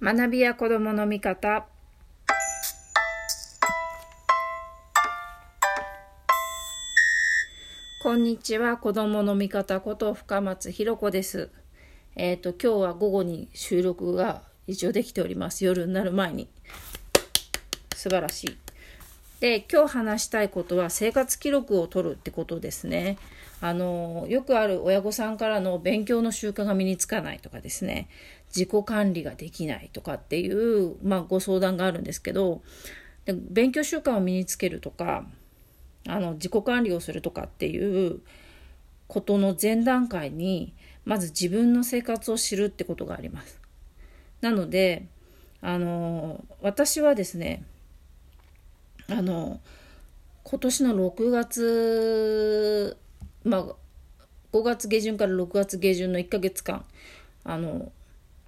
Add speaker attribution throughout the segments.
Speaker 1: 学びや子供の見方。こんにちは。子供の見方こと深松ひ子です。えっ、と今日は午後に収録が一応できております。夜になる前に。素晴らしい。で今日話したいことは生活記録を取るってことですねあのよくある親御さんからの勉強の習慣が身につかないとかですね自己管理ができないとかっていう、まあ、ご相談があるんですけどで勉強習慣を身につけるとかあの自己管理をするとかっていうことの前段階にまず自分の生活を知るってことがあります。なのであの私はですねあの今年の6月まあ5月下旬から6月下旬の1ヶ月間あの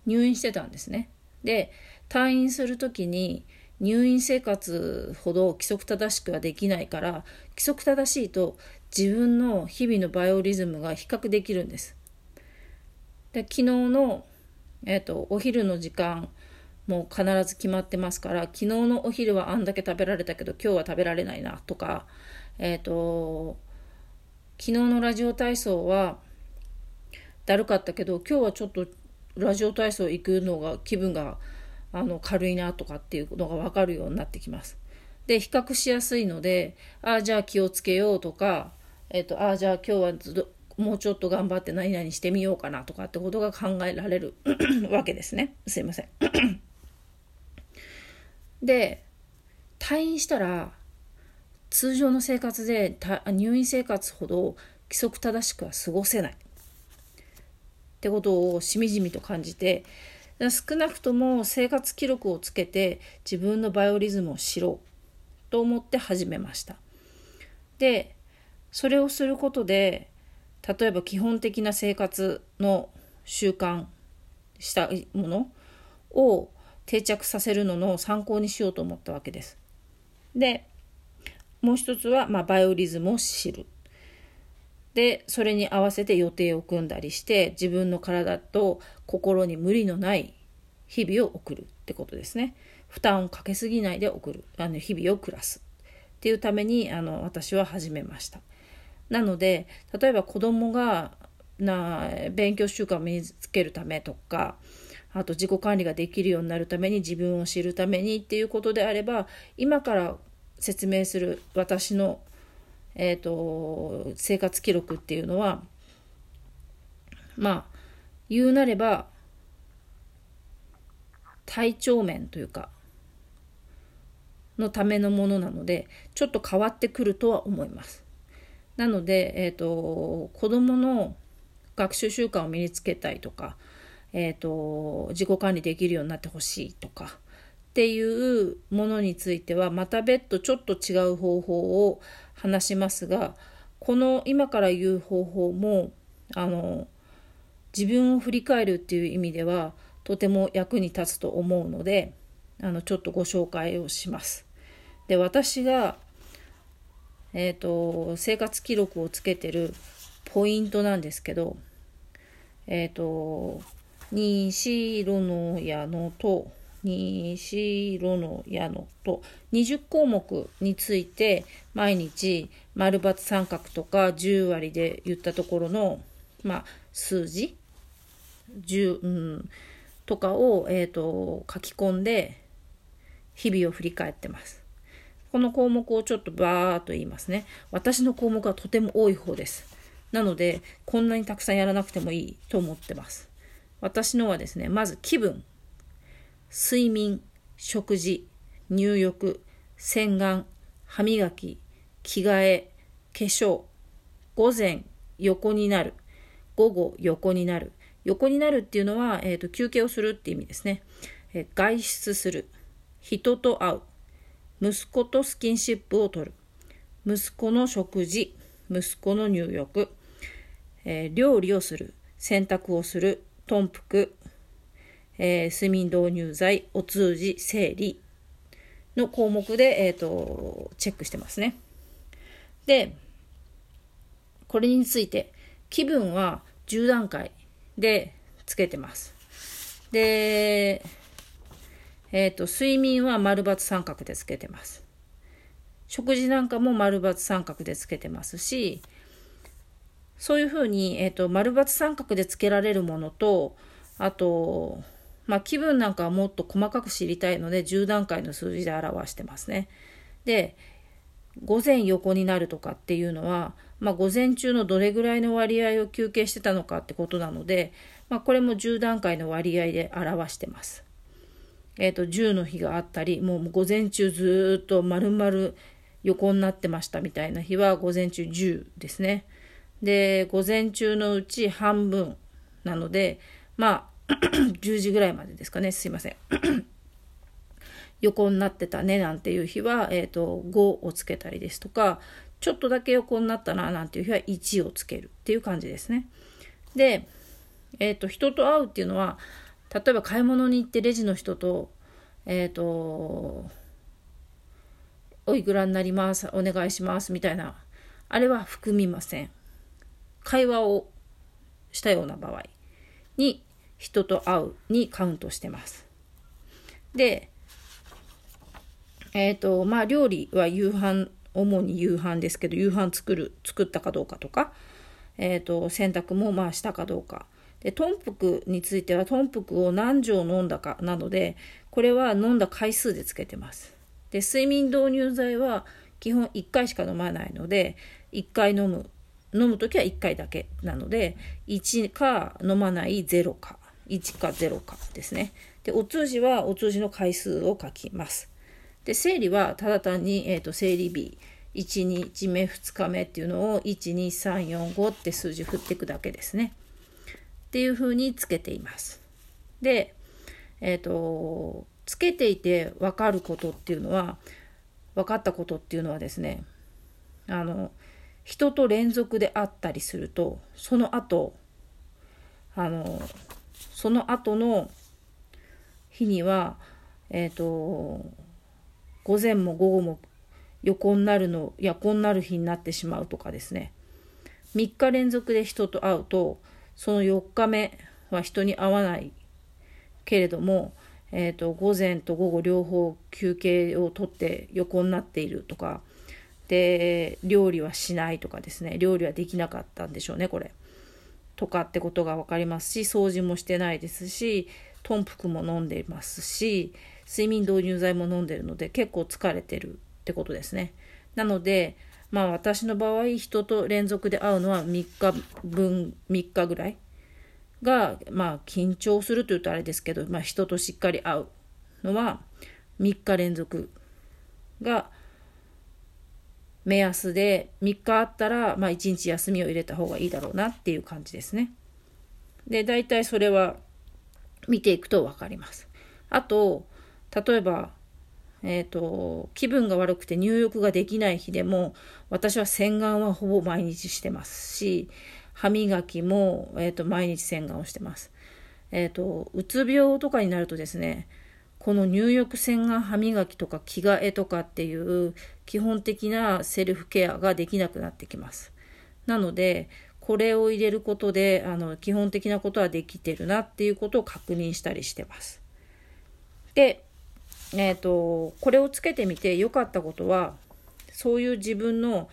Speaker 1: 入院してたんですね。で退院する時に入院生活ほど規則正しくはできないから規則正しいと自分の日々のバイオリズムが比較できるんです。で昨日の、えーと、お昼の時間もう必ず決まってますから昨日のお昼はあんだけ食べられたけど今日は食べられないなとか、えっ、ー、と昨日のラジオ体操はだるかったけど今日はちょっとラジオ体操行くのが気分があの軽いなとかっていうのが分かるようになってきます。で比較しやすいのでああじゃあ気をつけようとか、えーと、ああじゃあ今日はもうちょっと頑張って何々してみようかなとかってことが考えられるわけですねすいません。で退院したら通常の生活で入院生活ほど規則正しくは過ごせないってことをしみじみと感じて少なくとも生活記録をつけて自分のバイオリズムを知ろうと思って始めました。でそれをすることで例えば基本的な生活の習慣したものを定着させるのの参考にしようと思ったわけです。でもう一つは、まあ、バイオリズムを知る。でそれに合わせて予定を組んだりして自分の体と心に無理のない日々を送るってことですね負担をかけすぎないで送るあの日々を暮らすっていうためにあの私は始めましたなので例えば子供がな勉強習慣を身につけるためとかあと自己管理ができるようになるために自分を知るためにっていうことであれば今から説明する私のえーと、生活記録っていうのはまあ言うなれば体調面というかのためのものなのでちょっと変わってくるとは思います。なので、えーと、子どもの学習習慣を身につけたいとか、えーと自己管理できるようになってほしいとかっていうものについてはまた別途ちょっと違う方法を話しますがこの今から言う方法もあの自分を振り返るっていう意味ではとても役に立つと思うのであのちょっとご紹介をします。で私が、えーと、生活記録をつけてるポイントなんですけどえっ、ー、と西色の矢のと西色の矢のと20項目について毎日丸×三角とか10割で言ったところの、まあ、数字10、うん、とかを、えーと、書き込んで日々を振り返ってます。この項目をちょっとバーっと言いますね。私の項目はとても多い方です。なので、こんなにたくさんやらなくてもいいと思ってます。私のはですね、まず気分。睡眠、食事、入浴、洗顔、歯磨き、着替え、化粧、午前、横になる、午後、横になる。横になるっていうのは、えーと、休憩をするって意味ですね。えー、外出する、人と会う、息子とスキンシップをとる、息子の食事、息子の入浴、えー、料理をする、洗濯をする、豚腹、えー、睡眠導入剤、お通じ、生理の項目で、えーと、チェックしてますね。で、これについて、気分は10段階でつけてます。で、えっ、ー、と、睡眠は丸×三角でつけてます。食事なんかも丸×三角でつけてますし、そういうふうに、えっ、ー、と、丸×三角でつけられるものと、あと、まあ、気分なんかはもっと細かく知りたいので、10段階の数字で表してますね。で、午前横になるとかっていうのは、まあ、午前中のどれぐらいの割合を休憩してたのかってことなので、まあ、これも10段階の割合で表してます。えっ、ー、と、10の日があったり、もう午前中ずっと丸々横になってましたみたいな日は午前中10ですね。で、午前中のうち半分なので、まあ、10時ぐらいまでですかね。すいません。横になってたねなんていう日は、えっ、ー、と、5をつけたりですとか、ちょっとだけ横になったななんていう日は1をつけるっていう感じですね。で、えっ、ー、と、人と会うっていうのは、例えば買い物に行ってレジの人と、えっ、ー、と、おいくらになります、お願いしますみたいな、あれは含みません。会話をしたような場合に、人と会うにカウントしてます。で、えっ、ー、と、まあ、料理は夕飯、主に夕飯ですけど、夕飯作る、作ったかどうかとか、えっ、ー、と、洗濯もまあしたかどうか。で、豚腹については、豚腹を何錠飲んだかなので、これは飲んだ回数でつけてます。で、睡眠導入剤は基本1回しか飲まないので、1回飲む。飲むときは1回だけなので、1か飲まない0か、1か0かですね。で、お通じはお通じの回数を書きます。で生理はただ単に、えーと、生理日1日目2日目っていうのを12345って数字振っていくだけですね。っていうふうにつけています。で、えっ、ー、とつけていて分かることっていうのは分かったことっていうのはですねあの人と連続で会ったりするとその後あのその後の日にはえっ、ー、と午前も午後も横になるの横になる日になってしまうとかですね。3日連続で人と会うとその4日目は人に会わないけれども、えーと、午前と午後両方休憩をとって横になっているとかで料理はしないとかですね料理はできなかったんでしょうねこれ。とかってことが分かりますし掃除もしてないですし豚腹も飲んでいますし睡眠導入剤も飲んでるので結構疲れてるってことですね。なので、まあ私の場合、人と連続で会うのは3日分、3日ぐらいが、まあ緊張するというとあれですけど、まあ人としっかり会うのは3日連続が目安で3日あったら、まあ1日休みを入れた方がいいだろうなっていう感じですね。で、大体それは見ていくと分かります。あと、例えば、え、ー、と、気分が悪くて入浴ができない日でも、私は洗顔はほぼ毎日してますし、歯磨きも、え、ー、と、毎日洗顔をしてます。えっ、ー、と、うつ病とかになるとですね、この入浴洗顔歯磨きとか着替えとかっていう基本的なセルフケアができなくなってきます。なので、これを入れることで、あの、基本的なことはできてるなっていうことを確認したりしてます。で、えーと、これをつけてみて良かったことはそういう自分の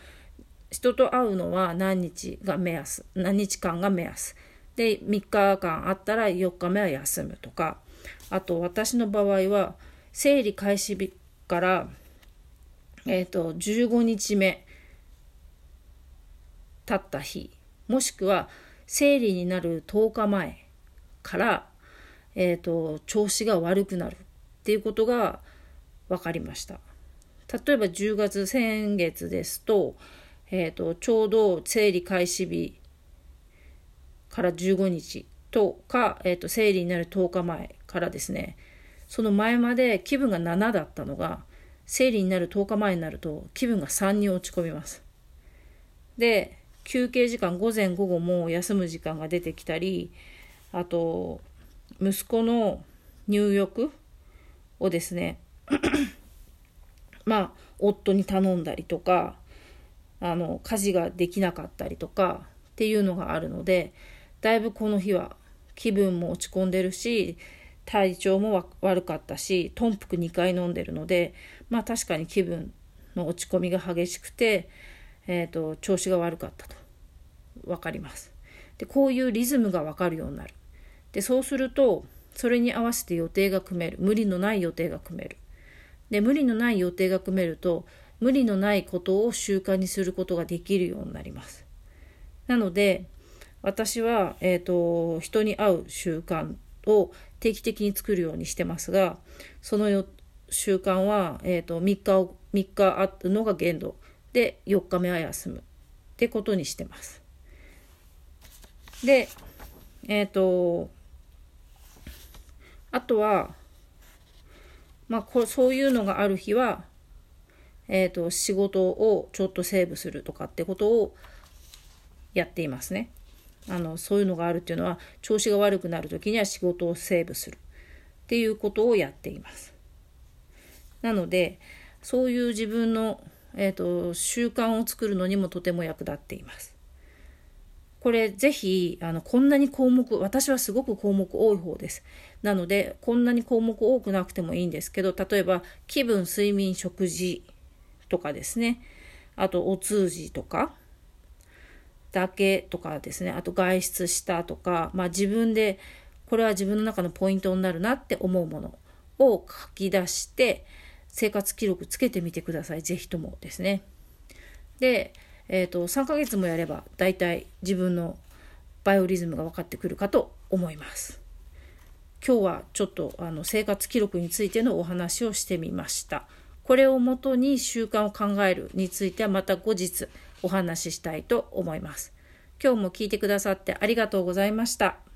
Speaker 1: 人と会うのは何日が目安何日間が目安で3日間あったら4日目は休むとかあと私の場合は生理開始日から、えーと、15日目経った日もしくは生理になる10日前から、えーと調子が悪くなるっていうことが分かりました。例えば10月先月ですと,、えーと、ちょうど生理開始日から15日とか、えーと、生理になる10日前からですねその前まで気分が7だったのが生理になる10日前になると気分が3に落ち込みます。で休憩時間午前午後も休む時間が出てきたりあと息子の入浴をですねまあ夫に頼んだりとかあの家事ができなかったりとかっていうのがあるのでだいぶこの日は気分も落ち込んでるし体調も悪かったし豚腹2回飲んでるのでまあ確かに気分の落ち込みが激しくて、えーと、調子が悪かったと分かります。でこういうリズムが分かるようになる。でそうするとそれに合わせて予定が組める無理のない予定が組める。で無理のない予定が組めると無理のないことを習慣にすることができるようになります。なので私は、えーと、人に会う習慣を定期的に作るようにしてますがその習慣は、えーと、3日を3日あるのが限度で4日目は休むってことにしてます。でえっ、ー、とあとはまあこそういうのがある日はえっ、ー、と仕事をちょっとセーブするとかってことをやっていますね。あのそういうのがあるっていうのは調子が悪くなる時には仕事をセーブするっていうことをやっています。なのでそういう自分の、えーと、習慣を作るのにもとても役立っています。これぜひあのこんなに項目私はすごく項目多い方です。なのでこんなに項目多くなくてもいいんですけど例えば気分睡眠食事とかですねあとお通じとかだけとかですねあと外出したとか、まあ、自分でこれは自分の中のポイントになるなって思うものを書き出して生活記録つけてみてください是非ともですね。で、えーと、3ヶ月もやれば大体自分のバイオリズムが分かってくるかと思います。今日はちょっとあの生活記録についてのお話をしてみました。これをもとに習慣を考えるについてはまた後日お話ししたいと思います。今日も聞いてくださってありがとうございました。